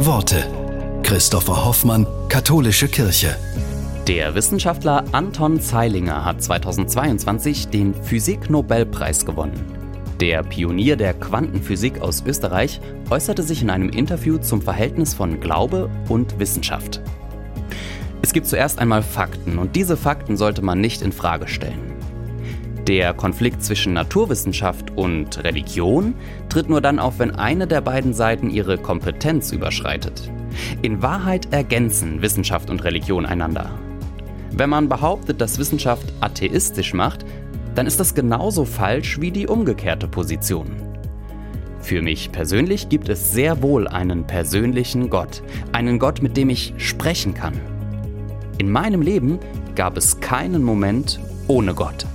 Worte. Christopher Hoffmann, Katholische Kirche. Der Wissenschaftler Anton Zeilinger hat 2022 den Physik-Nobelpreis gewonnen. Der Pionier der Quantenphysik aus Österreich äußerte sich in einem Interview zum Verhältnis von Glaube und Wissenschaft. Es gibt zuerst einmal Fakten und diese Fakten sollte man nicht in Frage stellen. Der Konflikt zwischen Naturwissenschaft und Religion tritt nur dann auf, wenn eine der beiden Seiten ihre Kompetenz überschreitet. In Wahrheit ergänzen Wissenschaft und Religion einander. Wenn man behauptet, dass Wissenschaft atheistisch macht, dann ist das genauso falsch wie die umgekehrte Position. Für mich persönlich gibt es sehr wohl einen persönlichen Gott, einen Gott, mit dem ich sprechen kann. In meinem Leben gab es keinen Moment ohne Gott.